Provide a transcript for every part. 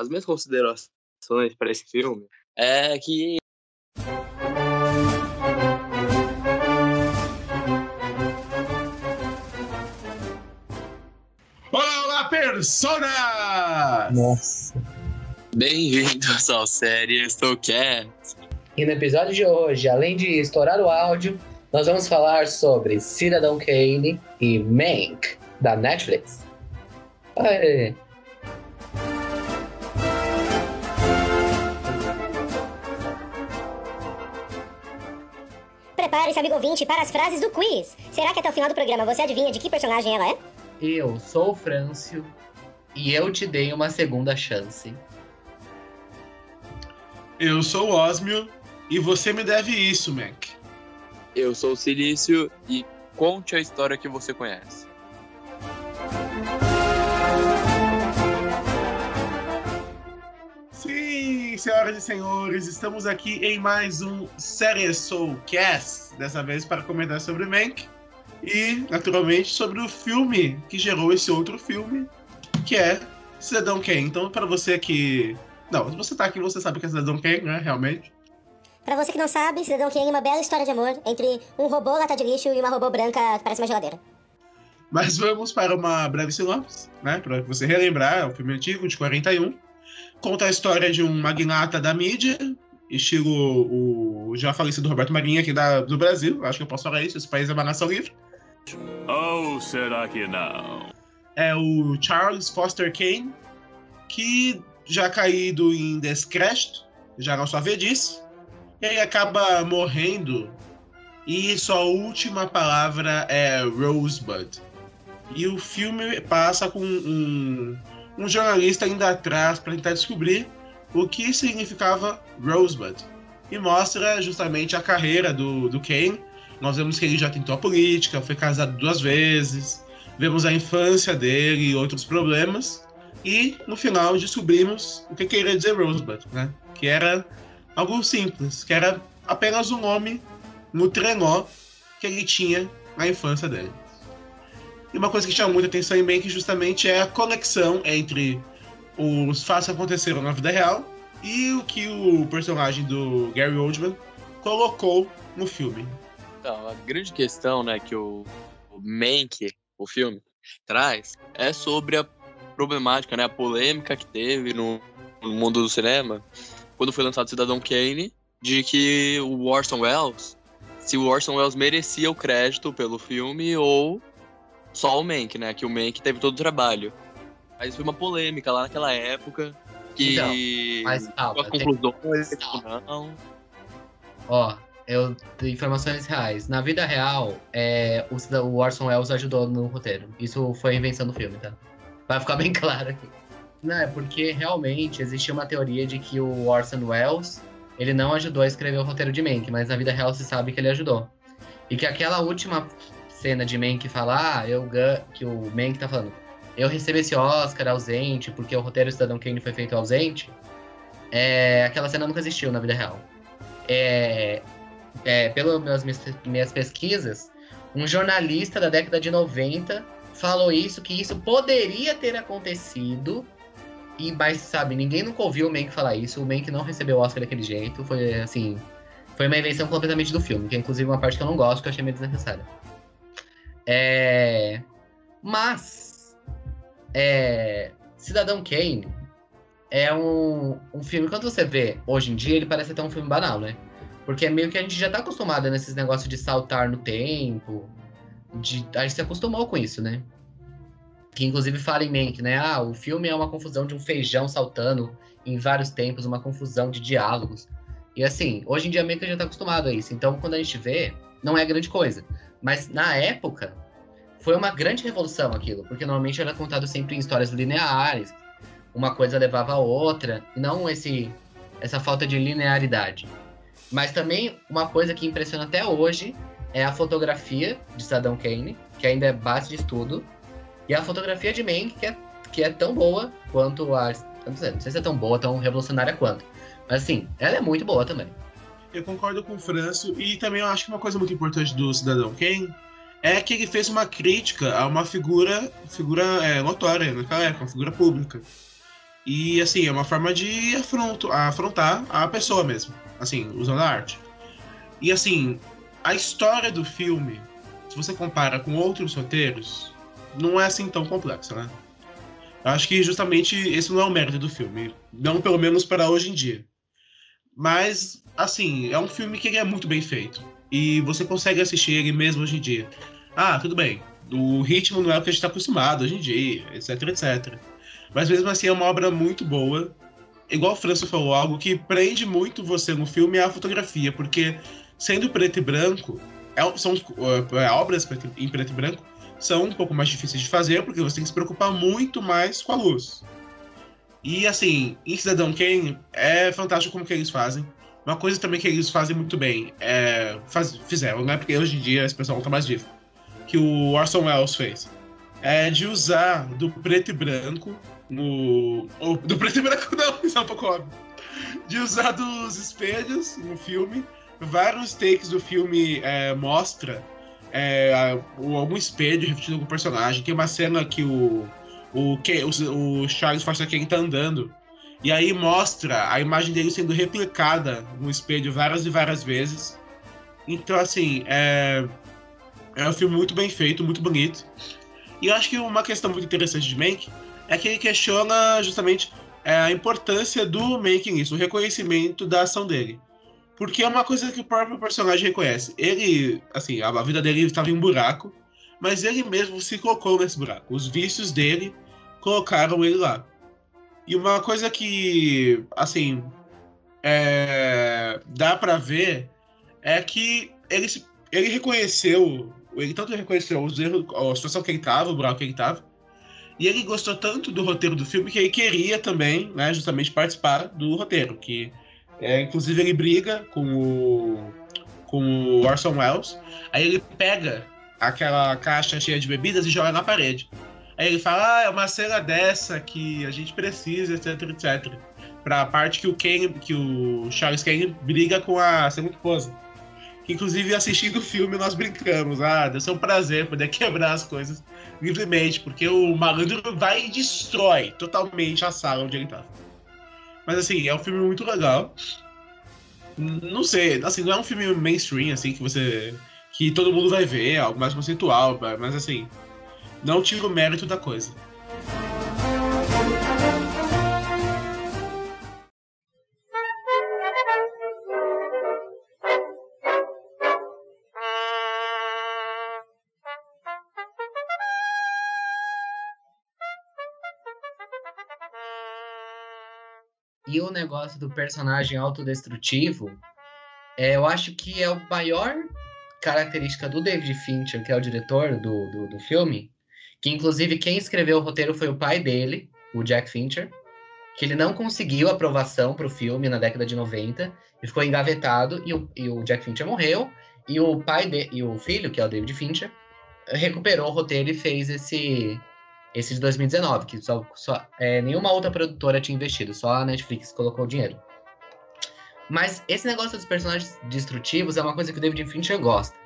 as minhas considerações para esse filme é que Olá, olá, personas! Nossa. bem-vindos ao série Estou Quieto. E no episódio de hoje, além de estourar o áudio, nós vamos falar sobre Cidadão Kane e Mank, da Netflix. Prepare-se, amigo ouvinte, para as frases do quiz. Será que até o final do programa você adivinha de que personagem ela é? Eu sou o Frâncio e eu te dei uma segunda chance. Eu sou o Osmio e você me deve isso, Mac. Eu sou o Silício e conte a história que você conhece. Senhoras e senhores, estamos aqui em mais um Série Soulcast, dessa vez para comentar sobre Mank e, naturalmente, sobre o filme que gerou esse outro filme, que é Cidadão Kane. Então, para você que... Não, se você tá aqui, você sabe que é Cidadão Kane, né, realmente. Pra você que não sabe, Cidadão Kane é uma bela história de amor entre um robô lata de lixo e uma robô branca que parece uma geladeira. Mas vamos para uma breve sinopse, né? Para você relembrar, é um filme antigo, de 41. Conta a história de um magnata da mídia, estilo o já falecido Roberto Marinho aqui da, do Brasil. Acho que eu posso falar isso, esse país é uma nação livre. Ou será que não? É o Charles Foster Kane, que já caído em descrédito, já na sua velhice, e ele acaba morrendo e sua última palavra é Rosebud. E o filme passa com um, um jornalista indo atrás para tentar descobrir o que significava Rosebud. E mostra justamente a carreira do, do Kane. Nós vemos que ele já tentou a política, foi casado duas vezes, vemos a infância dele e outros problemas. E no final descobrimos o que queria dizer Rosebud, né? Que era algo simples, que era apenas um nome no trenó que ele tinha na infância dele. E uma coisa que chama muita atenção em Mank justamente é a conexão entre os fatos que aconteceram na vida real e o que o personagem do Gary Oldman colocou no filme. Então, a grande questão, né, que o, o Mank, o filme, traz é sobre a problemática, né, a polêmica que teve no, no mundo do cinema quando foi lançado Cidadão Kane, de que o Orson Welles, se o Orson Welles merecia o crédito pelo filme ou só o Mank, né, que o Mank teve todo o trabalho. Mas foi uma polêmica lá naquela época que Então, mas conclusões calma. não. Ó, eu informações reais. Na vida real, é, o, o Orson Welles ajudou no roteiro. Isso foi invenção do filme, tá? Vai ficar bem claro aqui. Não, é porque realmente existia uma teoria de que o Orson Welles ele não ajudou a escrever o roteiro de Mank, mas na vida real se sabe que ele ajudou. E que aquela última cena de Mank falar, ah, eu que o Mank tá falando, eu recebi esse Oscar ausente porque o roteiro Cidadão Kane foi feito ausente. É, aquela cena nunca existiu na vida real. É, é, pelas minhas, minhas pesquisas, um jornalista da década de 90 falou isso, que isso poderia ter acontecido. E, mas, sabe, ninguém nunca ouviu o Mank falar isso. O Mank não recebeu o Oscar daquele jeito. Foi, assim, foi uma invenção completamente do filme, que é inclusive uma parte que eu não gosto, que eu achei meio desnecessária. É... Mas, é... Cidadão Kane é um, um filme, quando você vê hoje em dia, ele parece até um filme banal, né? Porque é meio que a gente já tá acostumado nesses negócios de saltar no tempo. De, a gente se acostumou com isso, né? Que inclusive fala em Mank, né? Ah, o filme é uma confusão de um feijão saltando em vários tempos, uma confusão de diálogos. E assim, hoje em dia meio que já tá acostumado a isso. Então, quando a gente vê, não é grande coisa. Mas na época, foi uma grande revolução aquilo, porque normalmente era contado sempre em histórias lineares, uma coisa levava a outra, não esse essa falta de linearidade. Mas também uma coisa que impressiona até hoje é a fotografia de Cidadão Kane, que ainda é base de estudo, e a fotografia de Mank, que é, que é tão boa quanto a. não sei se é tão boa, tão revolucionária quanto. Mas assim, ela é muito boa também. Eu concordo com o Franço e também eu acho que uma coisa muito importante do Cidadão Kane é que ele fez uma crítica a uma figura, figura é, notória naquela época, uma figura pública. E assim, é uma forma de afronto, afrontar a pessoa mesmo, assim, usando a arte. E assim, a história do filme, se você compara com outros roteiros, não é assim tão complexa, né? Eu acho que justamente esse não é o mérito do filme, não pelo menos para hoje em dia. Mas, assim, é um filme que é muito bem feito. E você consegue assistir ele mesmo hoje em dia. Ah, tudo bem. O ritmo não é o que a gente está acostumado hoje em dia, etc, etc. Mas mesmo assim é uma obra muito boa. Igual o Franço falou, algo que prende muito você no filme é a fotografia, porque sendo preto e branco, é, são é, obras em preto e branco são um pouco mais difíceis de fazer, porque você tem que se preocupar muito mais com a luz. E assim, em Cidadão Kane é fantástico como que eles fazem. Uma coisa também que eles fazem muito bem, é, faz, fizeram, né? Porque hoje em dia esse pessoal tá mais vivo. Que o Orson Welles fez. É de usar do preto e branco no. Ou, do preto e branco não, isso é um pouco óbvio. De usar dos espelhos no filme. Vários takes do filme é, mostra é, algum espelho refletindo algum personagem. Tem uma cena que o, o, o, o Charles Foster Kane tá andando. E aí mostra a imagem dele sendo replicada no espelho várias e várias vezes. Então, assim, é, é um filme muito bem feito, muito bonito. E eu acho que uma questão muito interessante de Mank é que ele questiona justamente é, a importância do Mank nisso, o reconhecimento da ação dele. Porque é uma coisa que o próprio personagem reconhece. Ele, assim, a vida dele estava em um buraco, mas ele mesmo se colocou nesse buraco. Os vícios dele colocaram ele lá. E uma coisa que, assim, é, dá para ver é que ele, ele reconheceu, ele tanto reconheceu os erros, a situação que ele estava, o buraco que ele estava, e ele gostou tanto do roteiro do filme que ele queria também, né, justamente participar do roteiro, que é, inclusive ele briga com o, com o Orson Welles. Aí ele pega aquela caixa cheia de bebidas e joga na parede. Aí ele fala, ah, é uma cena dessa que a gente precisa, etc, etc. Pra parte que o Kane, que o Charles Kane briga com a segunda esposa. Que inclusive assistindo o filme nós brincamos. Ah, deve ser um prazer poder quebrar as coisas livremente, porque o malandro vai e destrói totalmente a sala onde ele tava. Mas assim, é um filme muito legal. Não sei, assim, não é um filme mainstream, assim, que você. que todo mundo vai ver, algo mais conceitual, mas assim, não tira o mérito da coisa. E o negócio do personagem autodestrutivo, é, eu acho que é o maior característica do David Fincher, que é o diretor do, do, do filme, que inclusive quem escreveu o roteiro foi o pai dele, o Jack Fincher, que ele não conseguiu aprovação para o filme na década de 90 e ficou engavetado e o, e o Jack Fincher morreu e o pai de, e o filho, que é o David Fincher, recuperou o roteiro e fez esse esse de 2019, que só, só é, nenhuma outra produtora tinha investido, só a Netflix colocou o dinheiro. Mas esse negócio dos personagens destrutivos é uma coisa que o David Fincher gosta.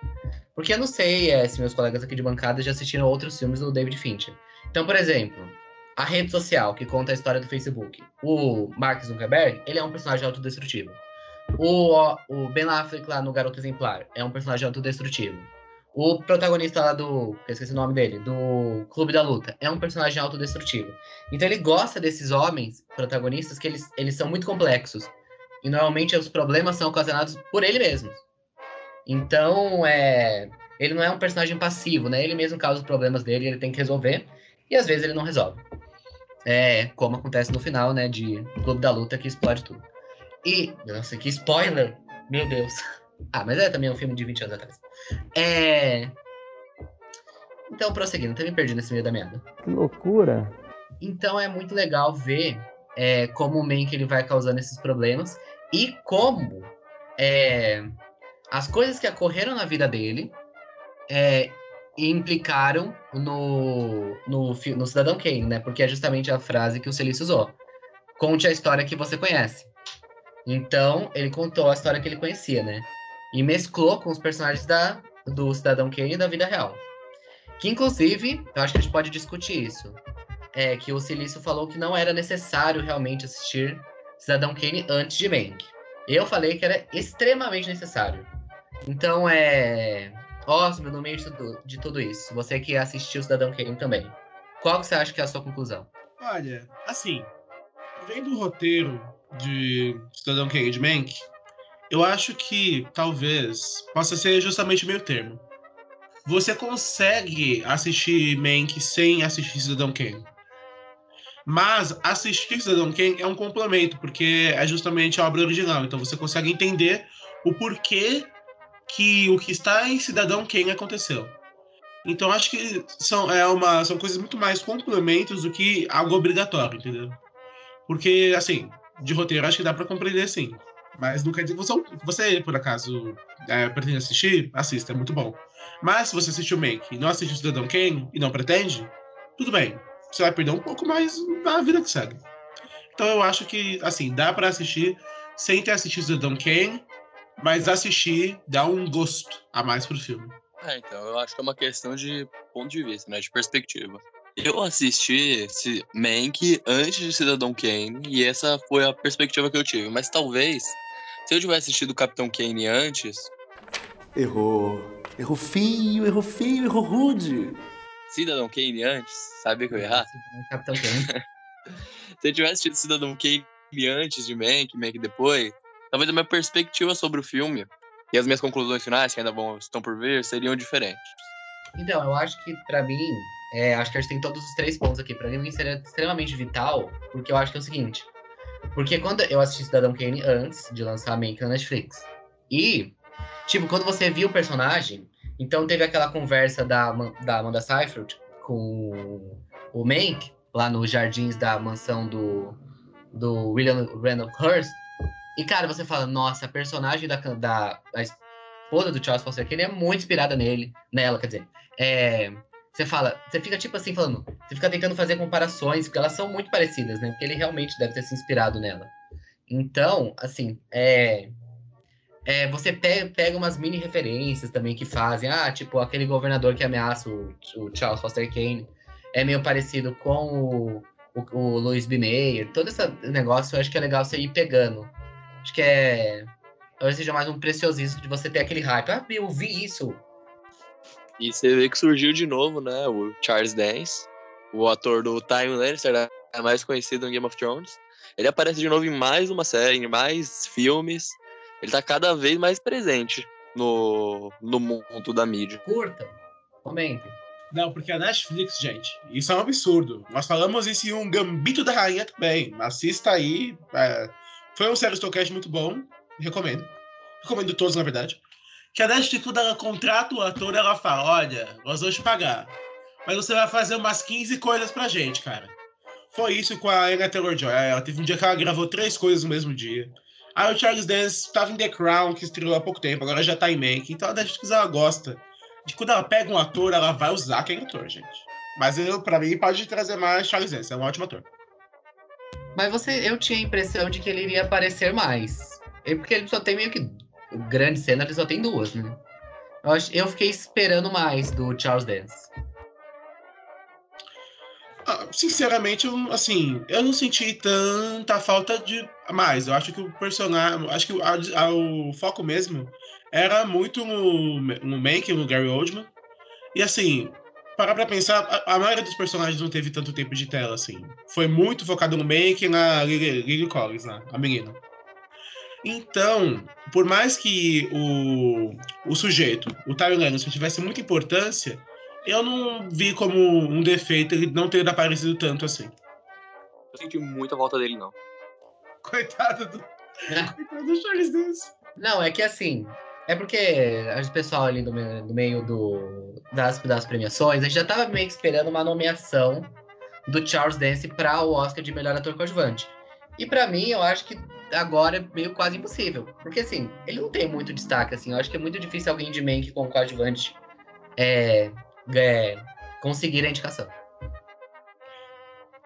Porque eu não sei é, se meus colegas aqui de bancada já assistiram outros filmes do David Fincher. Então, por exemplo, a rede social que conta a história do Facebook. O Mark Zuckerberg, ele é um personagem autodestrutivo. O, o Ben Affleck lá no Garoto Exemplar é um personagem autodestrutivo. O protagonista lá do. Eu esqueci o nome dele, do Clube da Luta, é um personagem autodestrutivo. Então ele gosta desses homens protagonistas que eles, eles são muito complexos. E normalmente os problemas são ocasionados por ele mesmo. Então, é. Ele não é um personagem passivo, né? Ele mesmo causa os problemas dele, ele tem que resolver. E às vezes ele não resolve. É, como acontece no final, né? De Clube da Luta que explode tudo. E. Nossa, que spoiler! Meu Deus. Ah, mas é também um filme de 20 anos atrás. É. Então, prosseguindo, até me perdi nesse meio da merda. Que loucura! Então é muito legal ver é, como o Mank ele vai causando esses problemas e como é, as coisas que ocorreram na vida dele é, implicaram no, no, no Cidadão Kane, né? Porque é justamente a frase que o Celício usou. Conte a história que você conhece. Então, ele contou a história que ele conhecia, né? e mesclou com os personagens da, do Cidadão Kane da vida real. Que, inclusive, eu acho que a gente pode discutir isso. é que o Silício falou que não era necessário realmente assistir Cidadão Kane antes de Mank. Eu falei que era extremamente necessário. Então é. Osmo, no meio de tudo, de tudo isso, você que assistiu Cidadão Kane também, qual que você acha que é a sua conclusão? Olha, assim, vendo o roteiro de Cidadão Kane de Mank, eu acho que talvez possa ser justamente o meio termo. Você consegue assistir Mank sem assistir Cidadão Kane. Mas assistir Cidadão Kane é um complemento, porque é justamente a obra original. Então você consegue entender o porquê que o que está em Cidadão Kane aconteceu. Então acho que são, é uma, são coisas muito mais complementos do que algo obrigatório, entendeu? Porque, assim, de roteiro acho que dá para compreender sim. Mas não quer dizer você, você por acaso, é, pretende assistir, assista, é muito bom. Mas se você assistiu Mank e não assistiu Cidadão Kane e não pretende, tudo bem. Você vai perder um pouco mais da vida que segue. Então eu acho que, assim, dá para assistir sem ter assistido Cidadão Kane, mas assistir dá um gosto a mais pro filme. É, então, eu acho que é uma questão de ponto de vista, né? De perspectiva. Eu assisti esse Mank antes de Cidadão Kane e essa foi a perspectiva que eu tive. Mas talvez, se eu tivesse assistido Capitão Kane antes. Errou. Errou feio, errou feio, errou rude. Cidadão Kane antes, sabia que eu ia errar? Capitão Kane. se eu tivesse assistido Cidadão Kane antes de Mank, Mank depois, talvez a minha perspectiva sobre o filme e as minhas conclusões finais, que ainda vão, estão por vir, seriam diferentes. Então, eu acho que para mim, é, acho que a gente tem todos os três pontos aqui. Para mim seria extremamente vital, porque eu acho que é o seguinte. Porque quando eu assisti Cidadão Kane antes de lançar Mank na Netflix. E, tipo, quando você viu o personagem, então teve aquela conversa da, da Amanda Seyfried com o Mank, lá nos jardins da mansão do, do William Randolph Hearst. E, cara, você fala, nossa, a personagem da, da, da esposa do Charles Foster Kane é muito inspirada nele, nela, quer dizer. É, você fala, você fica tipo assim falando, você fica tentando fazer comparações, porque elas são muito parecidas, né? Porque ele realmente deve ter se inspirado nela. Então, assim, é, é, você pega umas mini referências também que fazem, ah, tipo, aquele governador que ameaça o, o Charles Foster Kane é meio parecido com o, o, o Louis B. Mayer. Todo esse negócio eu acho que é legal você ir pegando. Acho que é. Talvez seja mais um preciosismo de você ter aquele hype. Ah, eu vi isso. E você vê que surgiu de novo, né? O Charles Dance, o ator do Time Lannister, é mais conhecido em Game of Thrones. Ele aparece de novo em mais uma série, em mais filmes. Ele tá cada vez mais presente no, no mundo da mídia. Curta, comentem. Não, porque a Netflix, gente, isso é um absurdo. Nós falamos isso em um Gambito da Rainha também. Assista aí. É, foi um sério Stocast muito bom. Recomendo. Recomendo todos, na verdade. Que a Netflix, quando ela contrata o ator, ela fala: Olha, nós vamos te pagar. Mas você vai fazer umas 15 coisas pra gente, cara. Foi isso com a Anna Taylor-Joy. Ela teve um dia que ela gravou três coisas no mesmo dia. Aí o Charles Dance estava em The Crown, que estreou há pouco tempo, agora já tá em Mank. Então a Netflix ela gosta de quando ela pega um ator, ela vai usar aquele ator, gente. Mas eu, pra mim, pode trazer mais Charles Dance, é um ótimo ator. Mas você, eu tinha a impressão de que ele iria aparecer mais. Porque ele só tem meio que. Grande cena, ele só tem duas, né? Eu, fiquei esperando mais do Charles Dance. Ah, sinceramente, eu, assim, eu não senti tanta falta de mais. Eu acho que o personagem. Acho que a, a, o foco mesmo era muito no, no Mank, no Gary Oldman. E assim, parar pra pensar, a, a, maioria dos personagens não teve tanto tempo de tela, assim. Foi muito focado no Mank e na Lily, Lily Collins, né, a menina. Então, por mais que o, o sujeito, o Tyler Lannister, tivesse muita importância, eu não vi como um defeito ele não ter aparecido tanto assim. Eu senti muita volta dele, não. Coitado do. Coitado do Charles Dance. Não, é que assim. É porque o pessoal ali do, do meio do, das, das premiações, a gente já tava meio que esperando uma nomeação do Charles Dance para o Oscar de melhor ator coadjuvante. E para mim, eu acho que agora é meio quase impossível. Porque assim, ele não tem muito destaque, assim. Eu acho que é muito difícil alguém de Mank com coadjuvante é, é, conseguir a indicação.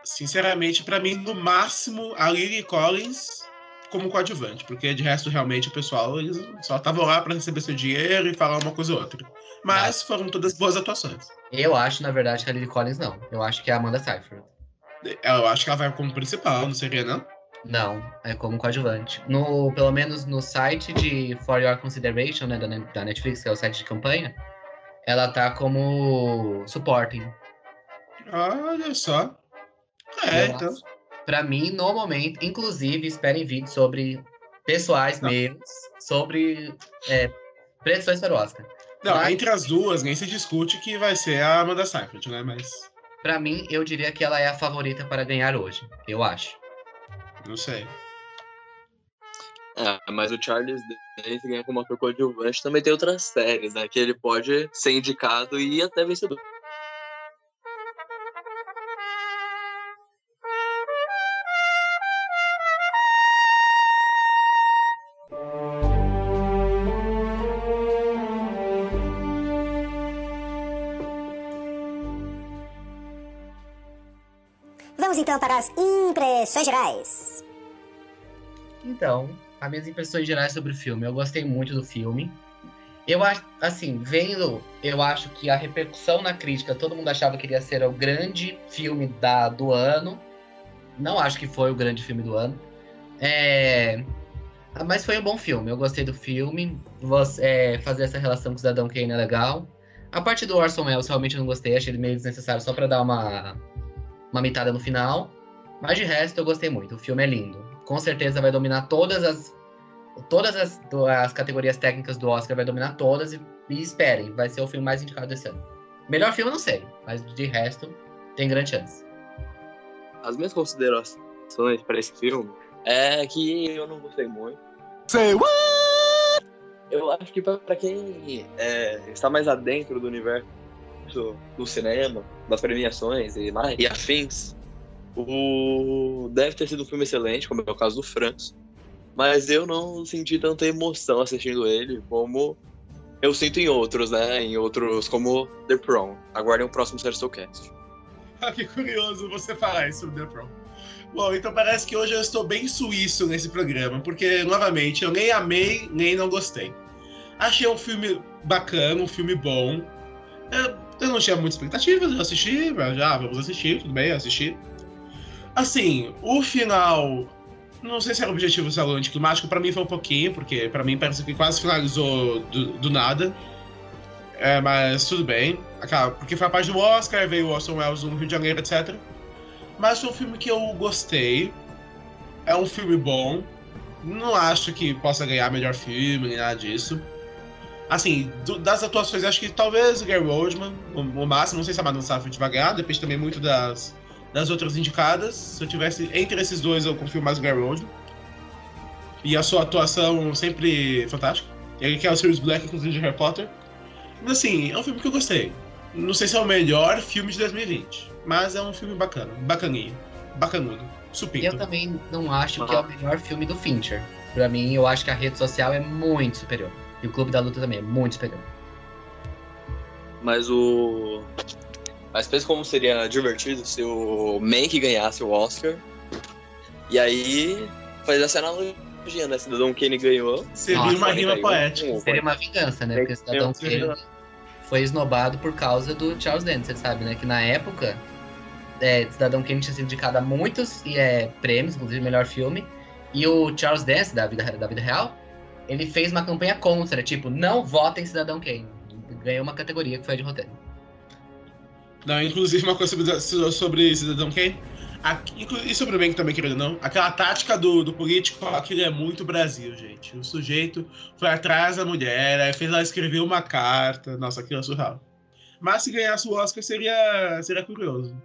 Sinceramente, para mim, no máximo, a Lily Collins como coadjuvante, porque de resto, realmente, o pessoal eles só estavam lá para receber seu dinheiro e falar uma coisa ou outra. Mas foram todas boas atuações. Eu acho, na verdade, que a Lily Collins não. Eu acho que é a Amanda Seyfried. Eu acho que ela vai como principal, não seria, não? Não, é como coadjuvante. No, pelo menos no site de For Your Consideration, né, da, Net- da Netflix, que é o site de campanha, ela tá como supporting. Olha só. É, Eu então. acho. Pra mim, no momento, inclusive, esperem vídeos sobre pessoais Não. meus, sobre é, predições para o Oscar. Não, Mas- entre as duas, nem se discute que vai ser a Amanda Seyfried, né? Mas Pra mim, eu diria que ela é a favorita para ganhar hoje. Eu acho. não sei. É, mas o Charles Dance ganha como ator coadjuvante também tem outras séries, né? Que ele pode ser indicado e até vencedor. Impressões gerais. Então, as minhas impressões gerais sobre o filme. Eu gostei muito do filme. Eu acho, assim, vendo, eu acho que a repercussão na crítica, todo mundo achava que iria ser o grande filme da, do ano. Não acho que foi o grande filme do ano. É, mas foi um bom filme. Eu gostei do filme. É, fazer essa relação com o Cidadão Kane é legal. A parte do Orson Welles realmente eu não gostei. Achei ele meio desnecessário só pra dar uma, uma mitada no final. Mas de resto eu gostei muito. O filme é lindo. Com certeza vai dominar todas as todas as, as categorias técnicas do Oscar, vai dominar todas e, e esperem, vai ser o filme mais indicado desse ano. Melhor filme eu não sei, mas de resto tem grande chance. As minhas considerações para esse filme é que eu não gostei muito. Say what? Eu acho que pra pra quem é, está mais adentro do universo do cinema, das premiações e, mais, e afins, o... deve ter sido um filme excelente, como é o caso do Francis. Mas eu não senti tanta emoção assistindo ele como eu sinto em outros, né? Em outros como The Prom. Aguardem o próximo Cast. Ah, que curioso você falar isso sobre The Prom. Bom, então parece que hoje eu estou bem suíço nesse programa, porque, novamente, eu nem amei, nem não gostei. Achei um filme bacana, um filme bom. Eu, não tinha muitas expectativas, eu assisti, já, vamos assistir, tudo bem, assisti. Assim, o final, não sei se era o objetivo algo anticlimático, pra mim foi um pouquinho, porque pra mim parece que quase finalizou do, do nada. É, mas tudo bem. Aquela- Porque foi a parte do Oscar, veio o Orson Welles no Rio de Janeiro, etc. Mas foi um filme que eu gostei. É um filme bom. Não acho que possa ganhar melhor filme, nem nada disso. Assim, do- das atuações, acho que talvez o Gary Oldman, o, o máximo. Não sei se a Madonna Safran vai ganhar, depende também muito das, das outras indicadas. Se eu tivesse entre esses dois, eu confio mais no Gary Oldman. E a sua atuação sempre fantástica. Ele que é o Sirius Black, inclusive, de Harry Potter. Mas assim, é um filme que eu gostei. Não sei se é o melhor filme de 2020, mas é um filme bacana, bacaninho, bacanudo, supinto. Eu também não acho que é o melhor filme do Fincher. Pra mim, eu acho que a rede social é muito superior. E o Clube da Luta também é muito superior. Mas o. Mas pensa como seria divertido se o Mank ganhasse o Oscar. E aí faz essa analogia, né? Cidadão Kane ganhou. Seria Nossa, uma rima 41, poética. um, Seria uma vingança, né? Porque Cidadão Kane foi esnobado por causa do Charles Dance, você sabe, né? Que na época, é, Cidadão Kane tinha sido indicado a muitos e, é, prêmios, inclusive melhor filme. E o Charles Dance, da vida, da vida real, ele fez uma campanha contra, tipo, não votem Cidadão Kane. Ganhou uma categoria que foi a de roteiro. Não, inclusive uma coisa sobre, Cidadão Kane. Aqui- E sobre o Mank também, querido, não. Aquela tática do, do político, aquilo é muito Brasil, gente. O sujeito foi atrás da mulher, aí fez ela escrever uma carta. Nossa, aquilo é surreal. Mas se ganhasse o Oscar, seria, seria curioso.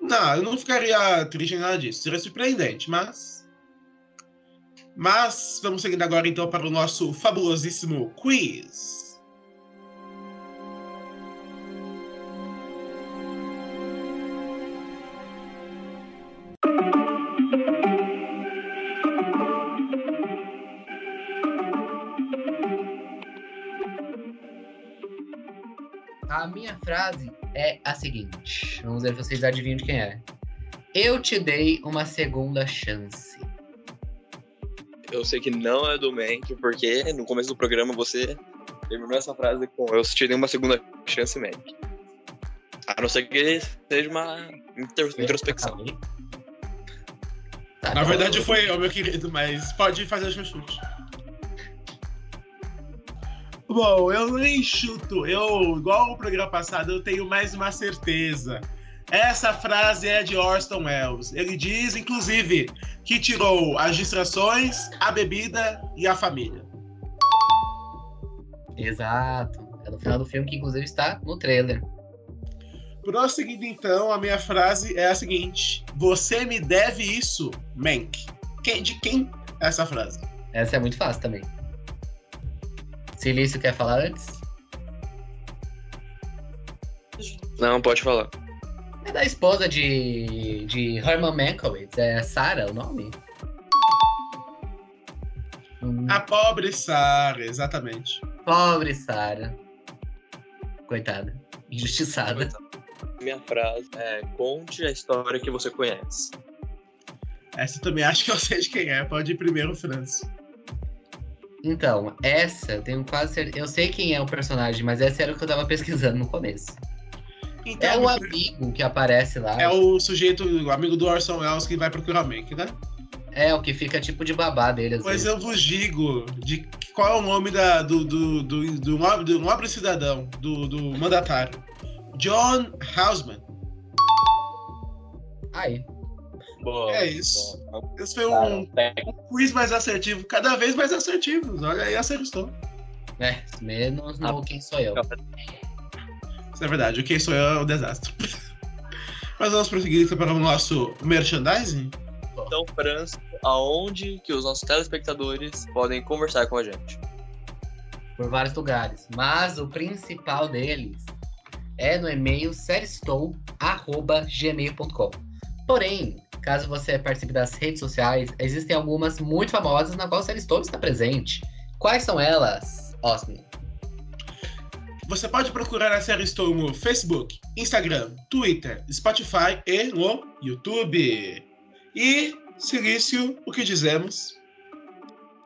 Não, eu não ficaria triste nem nada disso. Seria surpreendente, mas. Mas vamos seguindo agora então para o nosso fabulosíssimo quiz. A minha frase é a seguinte. Vamos ver se vocês adivinham de quem é. Eu te dei uma segunda chance. Eu sei que não é do Mank, porque no começo do programa você terminou essa frase com Eu te dei uma segunda chance, Mank. A não ser que seja uma inter- introspecção. Tá, Na verdade foi eu, meu querido, mas pode fazer o seu chute. Bom, eu nem chuto. Eu, igual o programa passado, eu tenho mais uma certeza. Essa frase é de Orson Welles. Ele diz, inclusive, que tirou as distrações, a bebida e a família. Exato. É no final do filme que, inclusive, está no trailer. Prosseguindo então, a minha frase é a seguinte: Você me deve isso, Mank. De quem é essa frase? Essa é muito fácil também. Silício quer falar antes? Não, pode falar. É da esposa de, de Herman Mankiewicz. É Sarah o nome? A pobre Sarah, exatamente. pobre Sarah. Coitada. Injustiçada. Minha frase é: conte a história que você conhece. Essa eu também acho que eu sei de quem é. Pode ir primeiro, Francis. Então, essa tenho quase certeza. Eu sei quem é o personagem, mas essa era o que eu tava pesquisando no começo. Então, É o amigo que aparece lá. é o sujeito, o amigo do Orson Welles que vai procurar Mank, né? É, o que fica tipo de babá dele, às Pois vezes. eu vos digo de qual é o nome da, do, do, do, do, nobre, do nobre cidadão, do, do mandatário. John Houseman. Aí. Boa, É isso. boa. Esse foi um, um quiz mais assertivo, cada vez mais assertivo. Olha aí, acertou. É, menos no Quem Sou Eu. Isso é verdade, o quem sou eu é um desastre. Mas vamos prosseguir então para o nosso merchandising? Então, França, aonde que os nossos telespectadores podem conversar com a gente? Por vários lugares. Mas o principal deles é no e-mail seriestou.gmail.com. Porém, caso você participe das redes sociais, existem algumas muito famosas na qual o Seriestou está presente. Quais são elas, Osmin? Você pode procurar a série Estou no Facebook, Instagram, Twitter, Spotify e no YouTube. E, Silício, o que dizemos?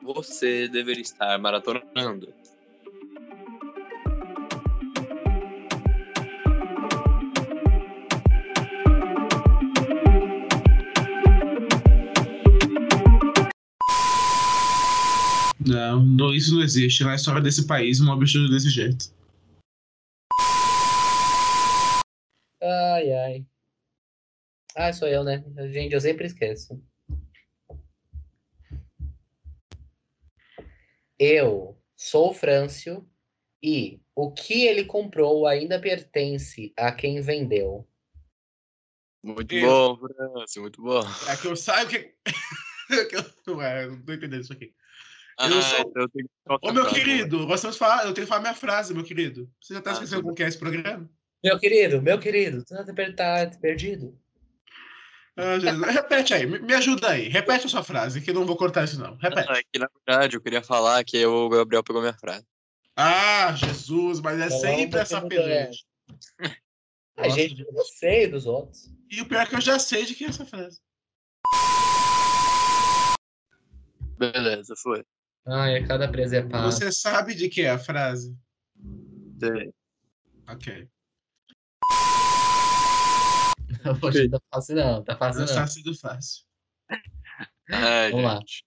Você deveria estar maratonando. Não, não, isso não existe. Na história desse país, um absurdo desse jeito. Ai, ai. Ah, sou eu, né? Gente, eu sempre esqueço. Eu sou o Frâncio e o que ele comprou ainda pertence a quem vendeu. Muito Eu. bom, França, muito bom. É que eu saiba que. eu não tô entendendo isso aqui. Ah, Eu sou- eu tenho que colocar Ô, meu querido, nós falar, eu tenho que falar minha frase, meu querido. Você já tá Ah, esquecendo como que é esse programa? Meu querido, meu querido, tu tá tá perdido? Ah, Jesus. Repete aí, me ajuda aí. Repete a sua frase, que eu não vou cortar isso, não. Repete. Ah, é que, na verdade, eu queria falar que o Gabriel pegou minha frase. Ah, Jesus, mas é Não, sempre não essa peleja. A gente, eu não sei dos outros. E o pior é que eu já sei de quem é essa frase. Beleza, foi. Ai, a cada presepada. Você sabe de que é a frase? Sei. Ok. Não tá fácil não, tá fácil Não não. está sendo fácil. Ai, Vamos lá. gente.